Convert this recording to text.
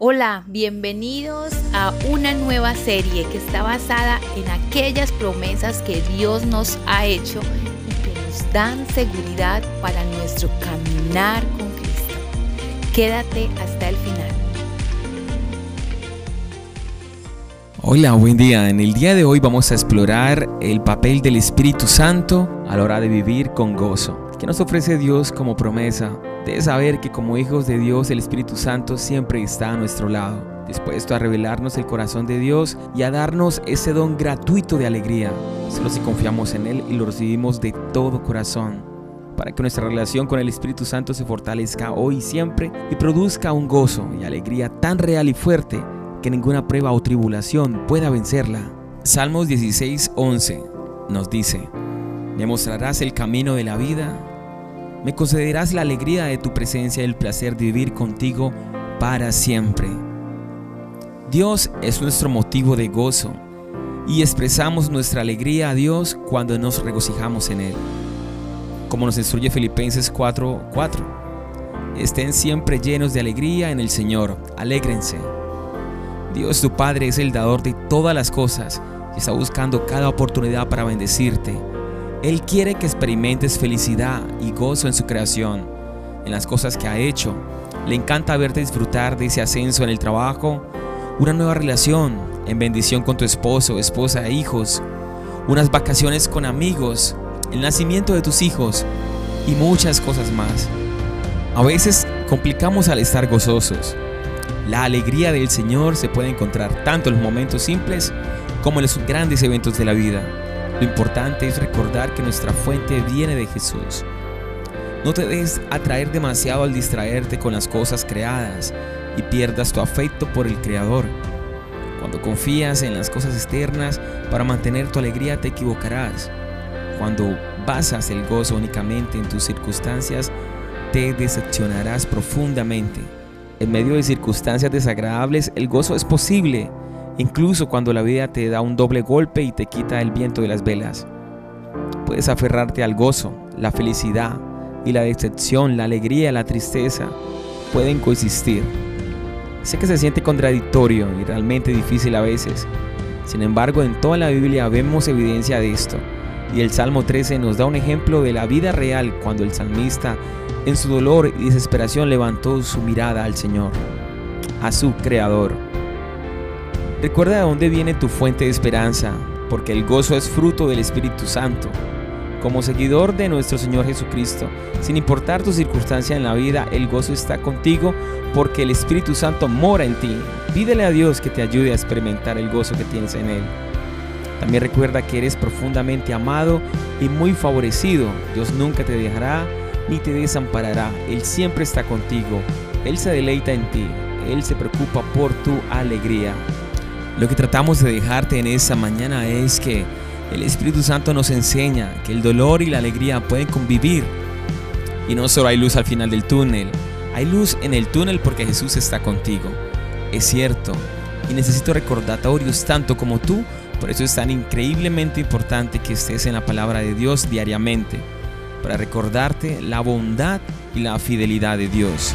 Hola, bienvenidos a una nueva serie que está basada en aquellas promesas que Dios nos ha hecho y que nos dan seguridad para nuestro caminar con Cristo. Quédate hasta el final. Hola, buen día. En el día de hoy vamos a explorar el papel del Espíritu Santo a la hora de vivir con gozo. ¿Qué nos ofrece Dios como promesa? de saber que como hijos de Dios el Espíritu Santo siempre está a nuestro lado, dispuesto a revelarnos el corazón de Dios y a darnos ese don gratuito de alegría, solo si confiamos en Él y lo recibimos de todo corazón, para que nuestra relación con el Espíritu Santo se fortalezca hoy y siempre y produzca un gozo y alegría tan real y fuerte que ninguna prueba o tribulación pueda vencerla. Salmos 16:11 nos dice, me mostrarás el camino de la vida me concederás la alegría de tu presencia y el placer de vivir contigo para siempre. Dios es nuestro motivo de gozo y expresamos nuestra alegría a Dios cuando nos regocijamos en Él. Como nos instruye Filipenses 4:4. Estén siempre llenos de alegría en el Señor, alégrense. Dios tu Padre es el dador de todas las cosas y está buscando cada oportunidad para bendecirte él quiere que experimentes felicidad y gozo en su creación, en las cosas que ha hecho. Le encanta verte disfrutar de ese ascenso en el trabajo, una nueva relación en bendición con tu esposo, esposa e hijos, unas vacaciones con amigos, el nacimiento de tus hijos y muchas cosas más. A veces complicamos al estar gozosos. La alegría del Señor se puede encontrar tanto en los momentos simples como en los grandes eventos de la vida. Lo importante es recordar que nuestra fuente viene de Jesús. No te dejes atraer demasiado al distraerte con las cosas creadas y pierdas tu afecto por el Creador. Cuando confías en las cosas externas para mantener tu alegría te equivocarás. Cuando basas el gozo únicamente en tus circunstancias, te decepcionarás profundamente. En medio de circunstancias desagradables, el gozo es posible incluso cuando la vida te da un doble golpe y te quita el viento de las velas. Puedes aferrarte al gozo, la felicidad y la decepción, la alegría, la tristeza, pueden coexistir. Sé que se siente contradictorio y realmente difícil a veces. Sin embargo, en toda la Biblia vemos evidencia de esto. Y el Salmo 13 nos da un ejemplo de la vida real cuando el salmista en su dolor y desesperación levantó su mirada al Señor, a su Creador. Recuerda de dónde viene tu fuente de esperanza, porque el gozo es fruto del Espíritu Santo. Como seguidor de nuestro Señor Jesucristo, sin importar tu circunstancia en la vida, el gozo está contigo porque el Espíritu Santo mora en ti. Pídele a Dios que te ayude a experimentar el gozo que tienes en Él. También recuerda que eres profundamente amado y muy favorecido. Dios nunca te dejará ni te desamparará. Él siempre está contigo. Él se deleita en ti. Él se preocupa por tu alegría. Lo que tratamos de dejarte en esta mañana es que el Espíritu Santo nos enseña que el dolor y la alegría pueden convivir. Y no solo hay luz al final del túnel, hay luz en el túnel porque Jesús está contigo. Es cierto, y necesito recordatorios tanto como tú, por eso es tan increíblemente importante que estés en la palabra de Dios diariamente, para recordarte la bondad y la fidelidad de Dios.